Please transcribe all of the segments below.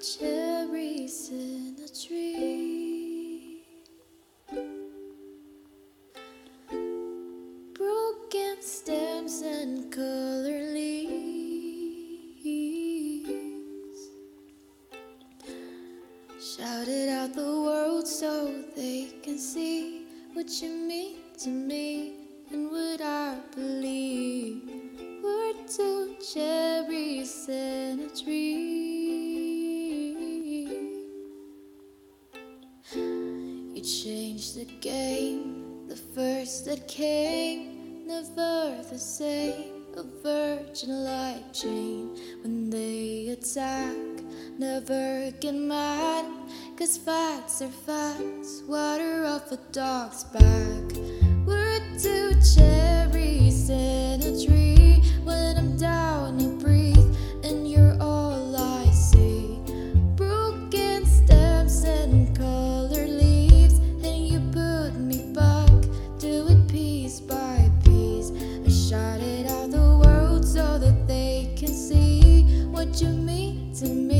cherries in a tree. Broken stems and colored leaves shouted out the world so they can see what you mean to me. You changed the game, the first that came, never the same. A virgin light chain when they attack, never get mad. Cause facts are facts, water off a dog's back. We're two cherries. what you mean to me.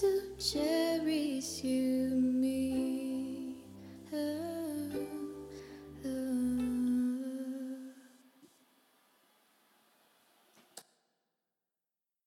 to cherish you.